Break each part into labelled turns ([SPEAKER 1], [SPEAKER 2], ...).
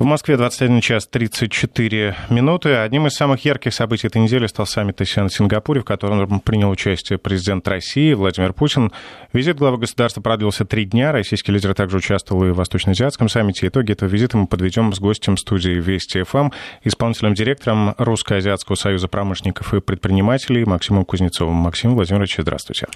[SPEAKER 1] В Москве 21 час 34 минуты. Одним из самых ярких событий этой недели стал саммит АСЕАН в Сингапуре, в котором принял участие президент России Владимир Путин. Визит главы государства продлился три дня. Российский лидер также участвовал и в Восточно-Азиатском саммите. Итоги этого визита мы подведем с гостем студии Вести ФМ, исполнительным директором Русско-Азиатского союза промышленников и предпринимателей Максимом Кузнецовым. Максим Владимирович, здравствуйте.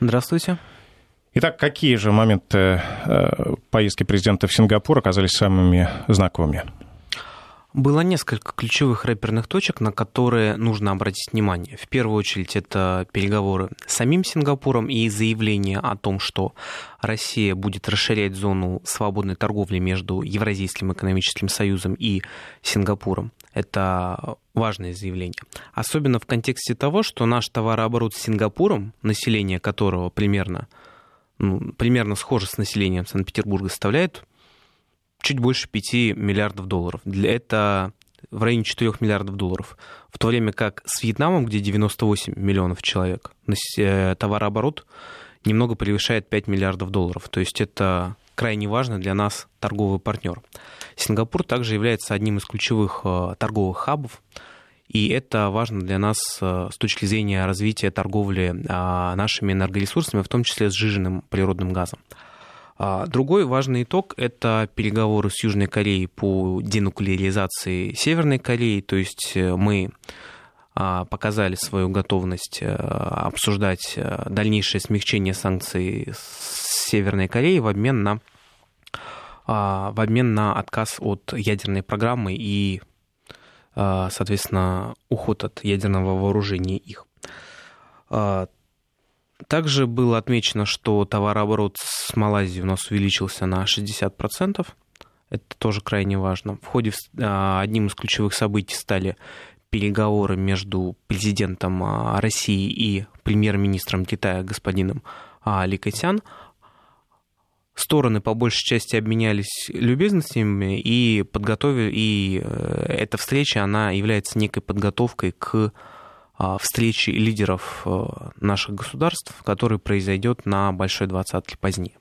[SPEAKER 2] Здравствуйте.
[SPEAKER 1] Итак, какие же моменты э, поездки президента в Сингапур оказались самыми знаковыми?
[SPEAKER 2] Было несколько ключевых рэперных точек, на которые нужно обратить внимание. В первую очередь это переговоры с самим Сингапуром и заявление о том, что Россия будет расширять зону свободной торговли между Евразийским экономическим союзом и Сингапуром. Это важное заявление. Особенно в контексте того, что наш товарооборот с Сингапуром, население которого примерно ну, примерно схоже с населением Санкт-Петербурга, составляет чуть больше 5 миллиардов долларов. Для это в районе 4 миллиардов долларов. В то время как с Вьетнамом, где 98 миллионов человек, э, товарооборот немного превышает 5 миллиардов долларов. То есть это крайне важно для нас торговый партнер. Сингапур также является одним из ключевых э, торговых хабов и это важно для нас э, с точки зрения развития торговли а, нашими энергоресурсами, в том числе сжиженным природным газом. А, другой важный итог – это переговоры с Южной Кореей по денуклеаризации Северной Кореи. То есть э, мы а, показали свою готовность э, обсуждать дальнейшее смягчение санкций с Северной Кореей в обмен на, в обмен на отказ от ядерной программы и соответственно, уход от ядерного вооружения их. А, также было отмечено, что товарооборот с Малайзией у нас увеличился на 60%. Это тоже крайне важно. В ходе а, одним из ключевых событий стали переговоры между президентом России и премьер-министром Китая господином Ли Кэтян стороны по большей части обменялись любезностями и подготовили, и э, эта встреча, она является некой подготовкой к а, встрече лидеров э, наших государств, которая произойдет на Большой Двадцатке позднее.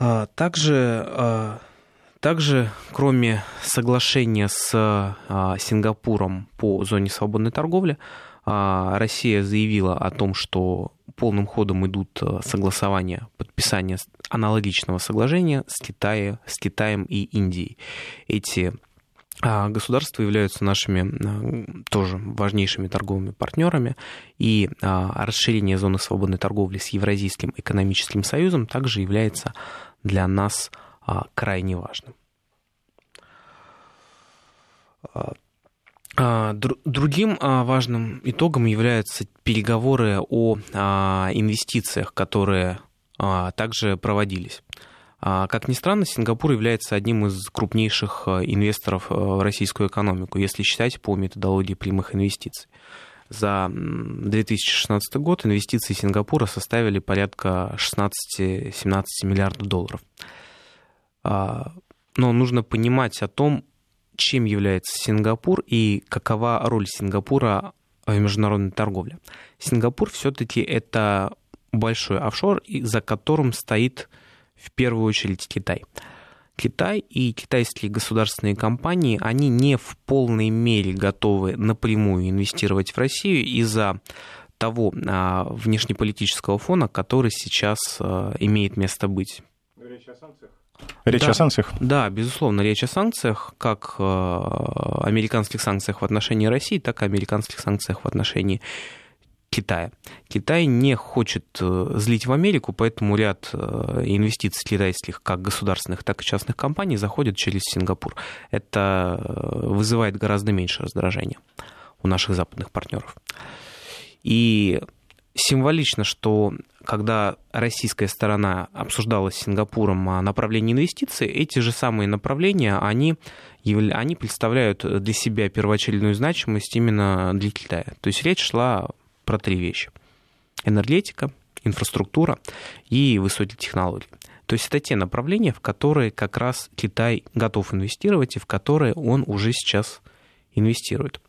[SPEAKER 2] А, также, а, также, кроме соглашения с Сингапуром по зоне свободной торговли, Россия заявила о том, что полным ходом идут э, согласования, подписания аналогичного соглашения с, Китая, с Китаем и Индией. Эти а, государства являются нашими а, тоже важнейшими торговыми партнерами, и а, расширение зоны свободной торговли с Евразийским экономическим союзом также является для нас крайне важным. А, другим а, важным итогом являются переговоры о а, инвестициях, которые также проводились. Как ни странно, Сингапур является одним из крупнейших инвесторов в российскую экономику, если считать по методологии прямых инвестиций. За 2016 год инвестиции Сингапура составили порядка 16-17 миллиардов долларов. Но нужно понимать о том, чем является Сингапур и какова роль Сингапура в международной торговле. Сингапур все-таки это большой офшор, за которым стоит в первую очередь Китай. Китай и китайские государственные компании, они не в полной мере готовы напрямую инвестировать в Россию из-за того а, внешнеполитического фона, который сейчас а, имеет место быть. Речь о санкциях?
[SPEAKER 1] Речь да, о санкциях?
[SPEAKER 2] Да, безусловно, речь о санкциях, как э, американских санкциях в отношении России, так и американских санкциях в отношении Китая. Китай не хочет э, злить в Америку, поэтому ряд э, инвестиций китайских, как государственных, так и частных компаний, заходит через Сингапур. Это вызывает гораздо меньше раздражения у наших западных партнеров. И символично, что когда российская сторона обсуждала с Сингапуром направление инвестиций, эти же самые направления, они, они представляют для себя первоочередную значимость именно для Китая. То есть речь шла про три вещи. Энергетика, инфраструктура и высокие технологии. То есть это те направления, в которые как раз Китай готов инвестировать и в которые он уже сейчас инвестирует.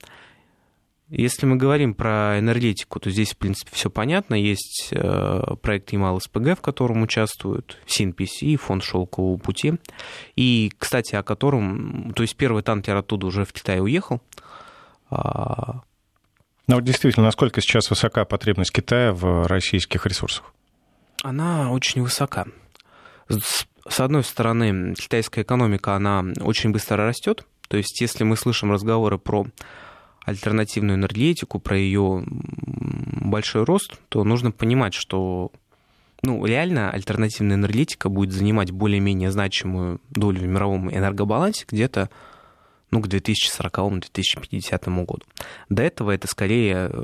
[SPEAKER 2] Если мы говорим про энергетику, то здесь, в принципе, все понятно. Есть э, проект Ямал-СПГ, в котором участвуют СИНПС, Фонд Шелкового пути. И, кстати, о котором... То есть первый танкер оттуда уже в Китай уехал.
[SPEAKER 1] А, Но вот действительно, насколько сейчас высока потребность Китая в российских ресурсах?
[SPEAKER 2] Она очень высока. С одной стороны, китайская экономика, она очень быстро растет. То есть, если мы слышим разговоры про альтернативную энергетику, про ее большой рост, то нужно понимать, что ну, реально альтернативная энергетика будет занимать более-менее значимую долю в мировом энергобалансе где-то ну, к 2040-2050 году. До этого это скорее э,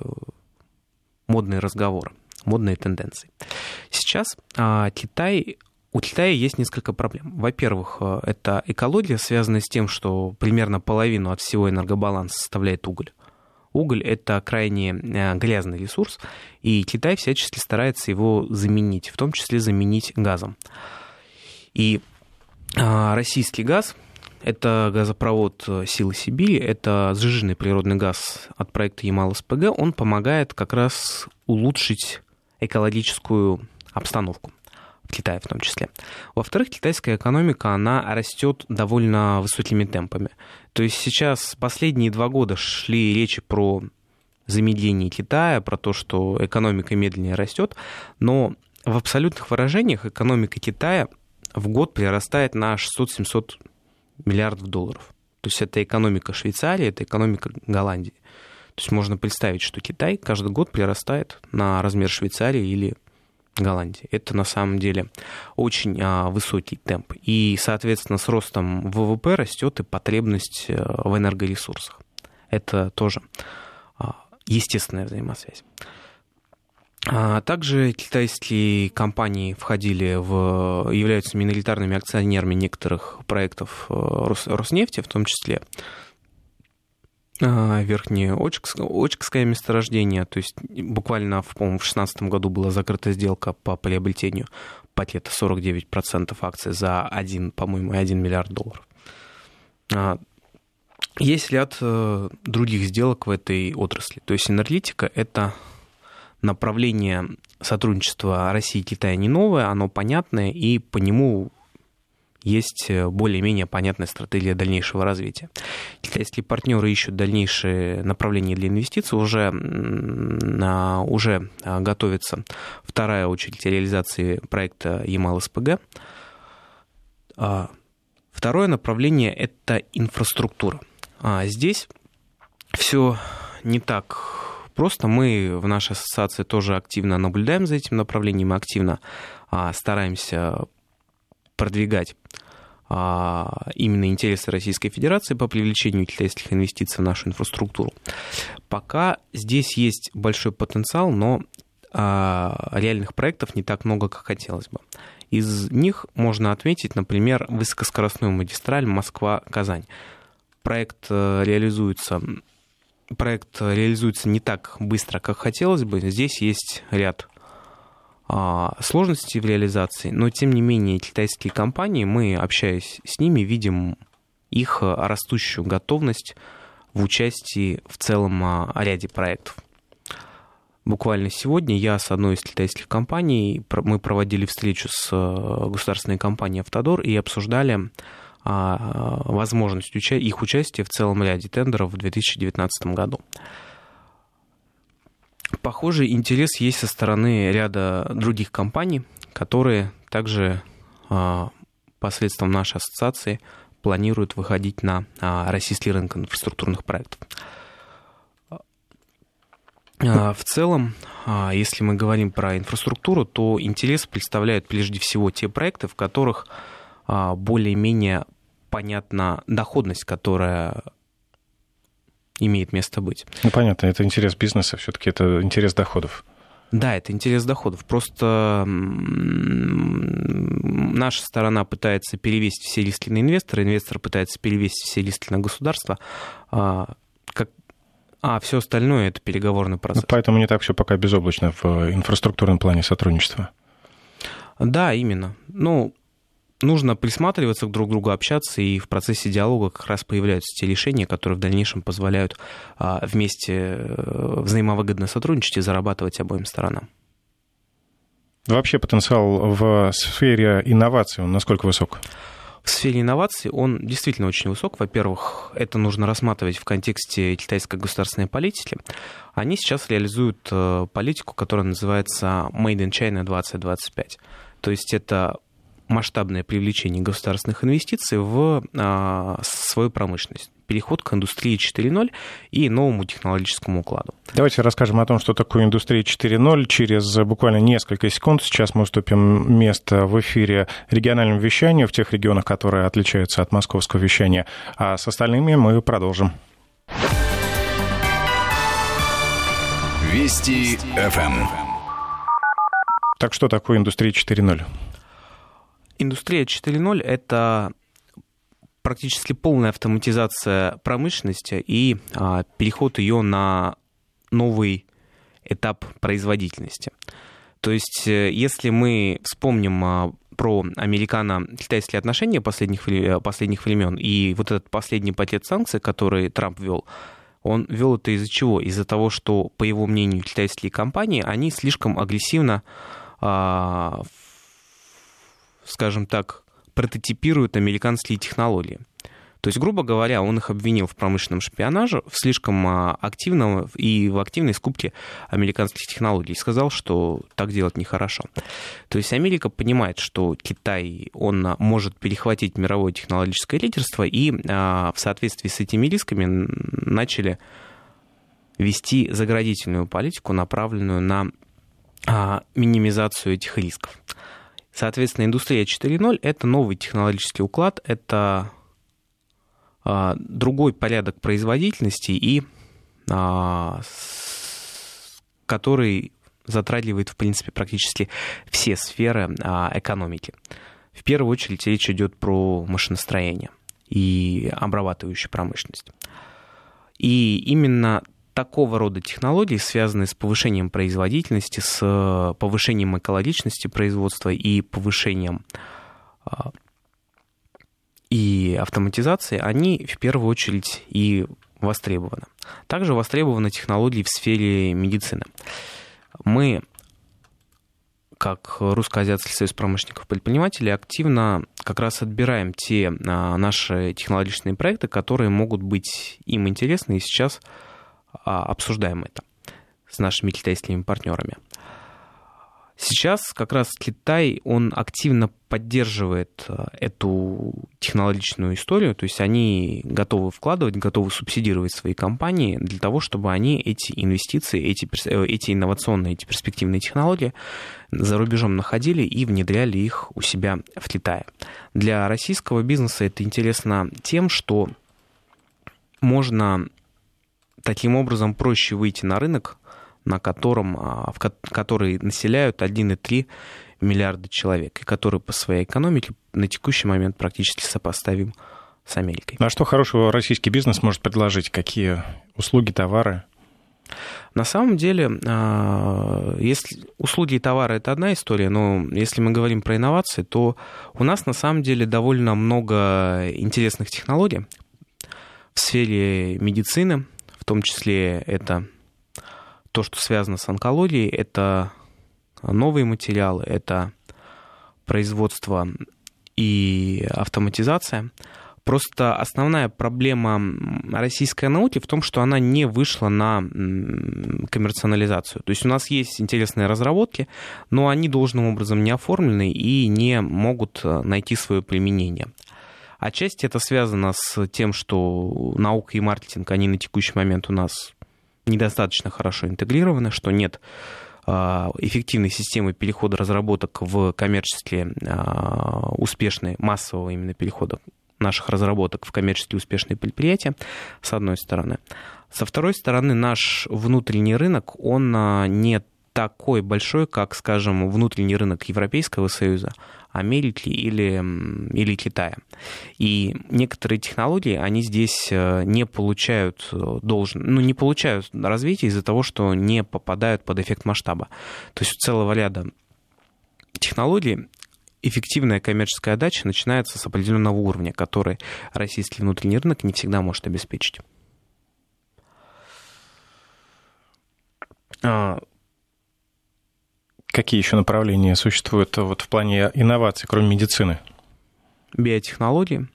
[SPEAKER 2] модные разговоры, модные тенденции. Сейчас а, Китай у Китая есть несколько проблем. Во-первых, э, это экология, связанная с тем, что примерно половину от всего энергобаланса составляет уголь. Уголь – это крайне э, грязный ресурс, и Китай всячески старается его заменить, в том числе заменить газом. И а, российский газ – это газопровод э, «Силы Сибири», это сжиженный природный газ от проекта Ямал-СПГ, он помогает как раз улучшить экологическую обстановку в Китае в том числе. Во-вторых, китайская экономика, она растет довольно высокими темпами. То есть сейчас последние два года шли речи про замедление Китая, про то, что экономика медленнее растет, но в абсолютных выражениях экономика Китая в год прирастает на 600-700 миллиардов долларов. То есть это экономика Швейцарии, это экономика Голландии. То есть можно представить, что Китай каждый год прирастает на размер Швейцарии или Голландии. Это на самом деле очень а, высокий темп. И, соответственно, с ростом ВВП растет и потребность э, в энергоресурсах. Это тоже а, естественная взаимосвязь. А также китайские компании входили в, являются миноритарными акционерами некоторых проектов э, Роснефти, в том числе верхнее Очкское, Очкское месторождение, то есть буквально, по-моему, в 2016 году была закрыта сделка по приобретению пакета 49% акций за 1, по-моему, 1 миллиард долларов. А, есть ряд э, других сделок в этой отрасли. То есть энергетика – это направление сотрудничества России и Китая не новое, оно понятное, и по нему есть э, более-менее понятная стратегия дальнейшего развития. Китайские партнеры ищут дальнейшие направления для инвестиций, уже, уже а, готовится вторая очередь реализации проекта Ямал-СПГ. А, второе направление – это инфраструктура. А, здесь все не так просто. Мы в нашей ассоциации тоже активно наблюдаем за этим направлением, активно стараемся продвигать именно интересы Российской Федерации по привлечению китайских инвестиций в нашу инфраструктуру. Пока здесь есть большой потенциал, но а, реальных проектов не так много, как хотелось бы. Из них можно отметить, например, высокоскоростную магистраль Москва-Казань. Проект э, реализуется проект реализуется не так быстро, как хотелось бы. Здесь есть ряд а, сложности в реализации, но тем не менее китайские компании, мы, общаясь с ними, видим их растущую готовность в участии в целом а, ряде проектов. Буквально сегодня я с одной из китайских компаний, мы проводили встречу с а, государственной компанией «Автодор» и обсуждали возможность их участия в целом ряде тендеров в 2019 году. Похожий интерес есть со стороны ряда других компаний, которые также а, посредством нашей ассоциации планируют выходить на а, российский рынок инфраструктурных проектов. А, в целом, если мы говорим про инфраструктуру, то интерес представляют прежде всего те проекты, в которых более-менее понятна доходность, которая имеет место быть.
[SPEAKER 1] Ну, понятно, это интерес бизнеса, все-таки это интерес доходов.
[SPEAKER 2] Да, это интерес доходов. Просто наша сторона пытается перевесить все риски на инвестора, инвестор пытается перевесить все риски на государство, а, как... а все остальное это переговорный процесс. Ну,
[SPEAKER 1] поэтому не так все пока безоблачно в инфраструктурном плане сотрудничества.
[SPEAKER 2] Да, именно. Ну, нужно присматриваться к друг другу, общаться, и в процессе диалога как раз появляются те решения, которые в дальнейшем позволяют а, вместе э, взаимовыгодно сотрудничать и зарабатывать обоим сторонам.
[SPEAKER 1] Вообще потенциал в сфере инноваций, он насколько высок?
[SPEAKER 2] В сфере инноваций он действительно очень высок. Во-первых, это нужно рассматривать в контексте китайской государственной политики. Они сейчас реализуют э, политику, которая называется Made in China 2025. То есть это масштабное привлечение государственных инвестиций в а, свою промышленность. Переход к индустрии 4.0 и новому технологическому укладу.
[SPEAKER 1] Давайте расскажем о том, что такое индустрия 4.0. Через буквально несколько секунд сейчас мы уступим место в эфире региональному вещанию в тех регионах, которые отличаются от московского вещания. А с остальными мы продолжим.
[SPEAKER 3] Вести ФМ.
[SPEAKER 1] Так что такое индустрия 4.0?
[SPEAKER 2] Индустрия 4.0 — это практически полная автоматизация промышленности и а, переход ее на новый этап производительности. То есть, э, если мы вспомним а, про американо-китайские отношения последних, последних времен и вот этот последний пакет санкций, который Трамп ввел, он ввел это из-за чего? Из-за того, что, по его мнению, китайские компании, они слишком агрессивно а, скажем так, прототипируют американские технологии. То есть, грубо говоря, он их обвинил в промышленном шпионаже, в слишком а, активном и в активной скупке американских технологий. Сказал, что так делать нехорошо. То есть Америка понимает, что Китай, он может перехватить мировое технологическое лидерство, и а, в соответствии с этими рисками начали вести заградительную политику, направленную на а, минимизацию этих рисков. Соответственно, индустрия 4.0 — это новый технологический уклад, это а, другой порядок производительности и а, который затрагивает, в принципе, практически все сферы а, экономики. В первую очередь речь идет про машиностроение и обрабатывающую промышленность. И именно такого рода технологии, связанные с повышением производительности, с э, повышением экологичности производства и повышением а, и автоматизации, они в первую очередь и востребованы. Также востребованы технологии в сфере медицины. Мы, как Русско-Азиатский союз промышленников предпринимателей, активно как раз отбираем те а, наши технологичные проекты, которые могут быть им интересны и сейчас обсуждаем это с нашими китайскими партнерами. Сейчас как раз Китай, он активно поддерживает а, эту технологичную историю, то есть они готовы вкладывать, готовы субсидировать свои компании для того, чтобы они эти инвестиции, эти, э, эти инновационные, эти перспективные технологии за рубежом находили и внедряли их у себя в Китае. Для российского бизнеса это интересно тем, что можно таким образом проще выйти на рынок, на котором, а, в который населяют 1,3 миллиарда человек, и который по своей экономике на текущий момент практически сопоставим с Америкой.
[SPEAKER 1] А что хорошего российский бизнес может предложить? Какие услуги, товары?
[SPEAKER 2] На самом деле, а, если услуги и товары это одна история, но если мы говорим про инновации, то у нас на самом деле довольно много интересных технологий в сфере медицины, в том числе это то, что связано с онкологией, это новые материалы, это производство и автоматизация. Просто основная проблема российской науки в том, что она не вышла на коммерциализацию. То есть у нас есть интересные разработки, но они должным образом не оформлены и не могут э, найти свое применение. Отчасти это связано с тем, что наука и маркетинг, они на текущий момент у нас недостаточно хорошо интегрированы, что нет а, эффективной системы перехода разработок в коммерчески а, успешные, массового именно перехода наших разработок в коммерчески успешные предприятия, с одной стороны. Со второй стороны, наш внутренний рынок, он а, не такой большой, как, скажем, внутренний рынок Европейского Союза, Америки или, или Китая. И некоторые технологии, они здесь э, не получают э, должен, ну, не получают развития из-за того, что не попадают под эффект масштаба. То есть у целого ряда технологий эффективная коммерческая отдача начинается с определенного уровня, который российский внутренний рынок не всегда может обеспечить.
[SPEAKER 1] Какие еще направления существуют вот в плане инноваций, кроме медицины?
[SPEAKER 2] Биотехнологии.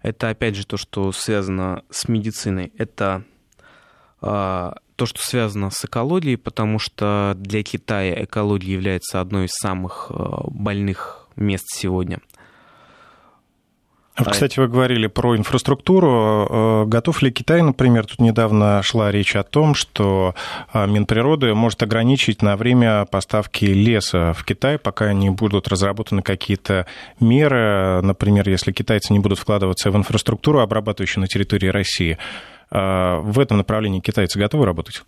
[SPEAKER 2] Это, опять же, то, что связано с медициной. Это а, то, что связано с экологией, потому что для Китая экология является одной из самых а, больных мест сегодня.
[SPEAKER 1] А кстати, вы говорили про инфраструктуру. Э, готов ли Китай, например, тут недавно шла речь о том, что э, Минприроды может ограничить на время поставки леса в Китай, пока не будут разработаны какие-то меры, например, если китайцы не будут вкладываться в инфраструктуру, обрабатывающую на территории России. Э, в этом направлении китайцы готовы работать?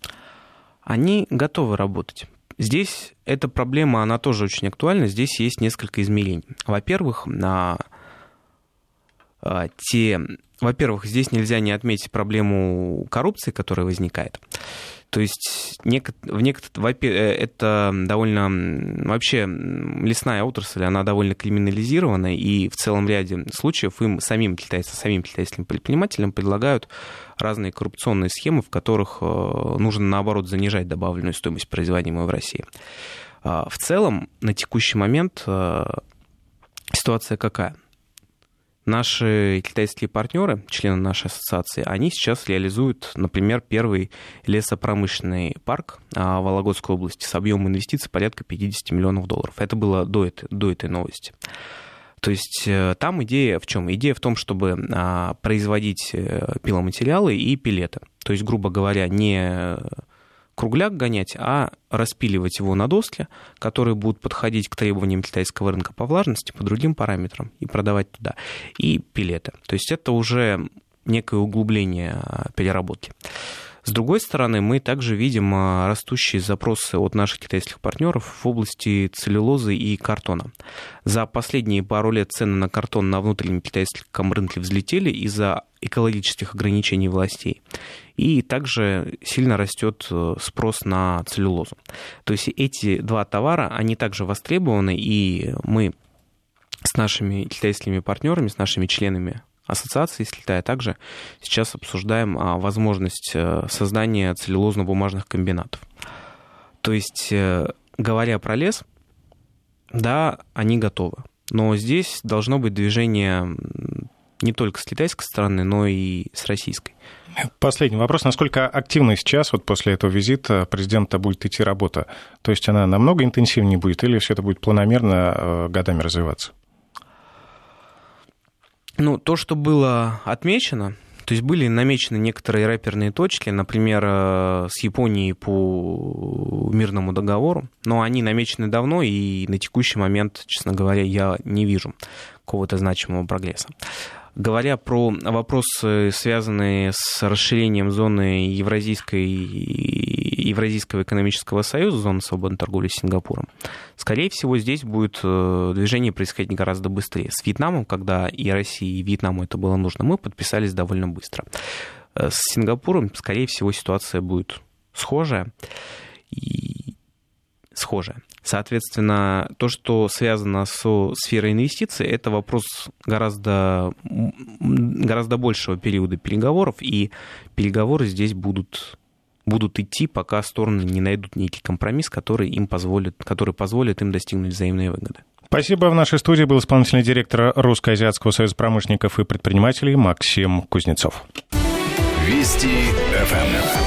[SPEAKER 2] Они готовы работать. Здесь эта проблема, она тоже очень актуальна. Здесь есть несколько измерений. Во-первых, на те... Во-первых, здесь нельзя не отметить проблему коррупции, которая возникает. То есть в некотор... Э, это довольно... Вообще лесная отрасль, она довольно криминализирована, и в целом ряде случаев им самим китайцам, самим китайским предпринимателям предлагают разные коррупционные схемы, в которых э, нужно, наоборот, занижать добавленную стоимость, производимую в России. А, в целом, на текущий момент э, ситуация какая? Наши китайские партнеры, члены нашей ассоциации, они сейчас реализуют, например, первый лесопромышленный парк а, в Вологодской области с объемом инвестиций порядка 50 миллионов долларов. Это было до этой, до этой новости. То есть э, там идея в чем? Идея в том, чтобы а, производить э, пиломатериалы и пилеты. То есть, грубо говоря, не кругляк гонять, а распиливать его на доски, которые будут подходить к требованиям китайского рынка по влажности, по другим параметрам, и продавать туда. И пилеты. То есть это уже некое углубление а, переработки. С другой стороны, мы также видим а, растущие запросы от наших китайских партнеров в области целлюлозы и картона. За последние пару лет цены на картон на внутреннем китайском рынке взлетели из-за экологических ограничений властей. И также сильно растет э, спрос на целлюлозу. То есть эти два товара, они также востребованы, и мы с нашими китайскими партнерами, с нашими членами ассоциации Китая также сейчас обсуждаем а, возможность э, создания целлюлозно-бумажных комбинатов. То есть, э, говоря про лес, да, они готовы. Но здесь должно быть движение не только с китайской стороны, но и с российской.
[SPEAKER 1] Последний вопрос. Насколько активно сейчас, вот после этого визита, президента будет идти работа? То есть она намного интенсивнее будет или все это будет планомерно э, годами развиваться?
[SPEAKER 2] Ну, то, что было отмечено, то есть были намечены некоторые рэперные точки, например, э, с Японией по мирному договору, но они намечены давно, и на текущий момент, честно говоря, я не вижу какого-то значимого прогресса. Говоря про вопросы, связанные с расширением зоны Евразийской, Евразийского экономического союза, зоны свободной торговли с Сингапуром, скорее всего, здесь будет э, движение происходить гораздо быстрее. С Вьетнамом, когда и России, и Вьетнаму это было нужно, мы подписались довольно быстро. Э, с Сингапуром, скорее всего, ситуация будет схожая. И схожая. Соответственно, то, что связано со сферой инвестиций, это вопрос гораздо, гораздо большего периода переговоров, и переговоры здесь будут будут идти, пока стороны не найдут некий компромисс, который им позволит, который позволит им достигнуть взаимной выгоды.
[SPEAKER 1] Спасибо. В нашей студии был исполнительный директор Русско-Азиатского союза промышленников и предпринимателей Максим Кузнецов.
[SPEAKER 3] Вести ФМ.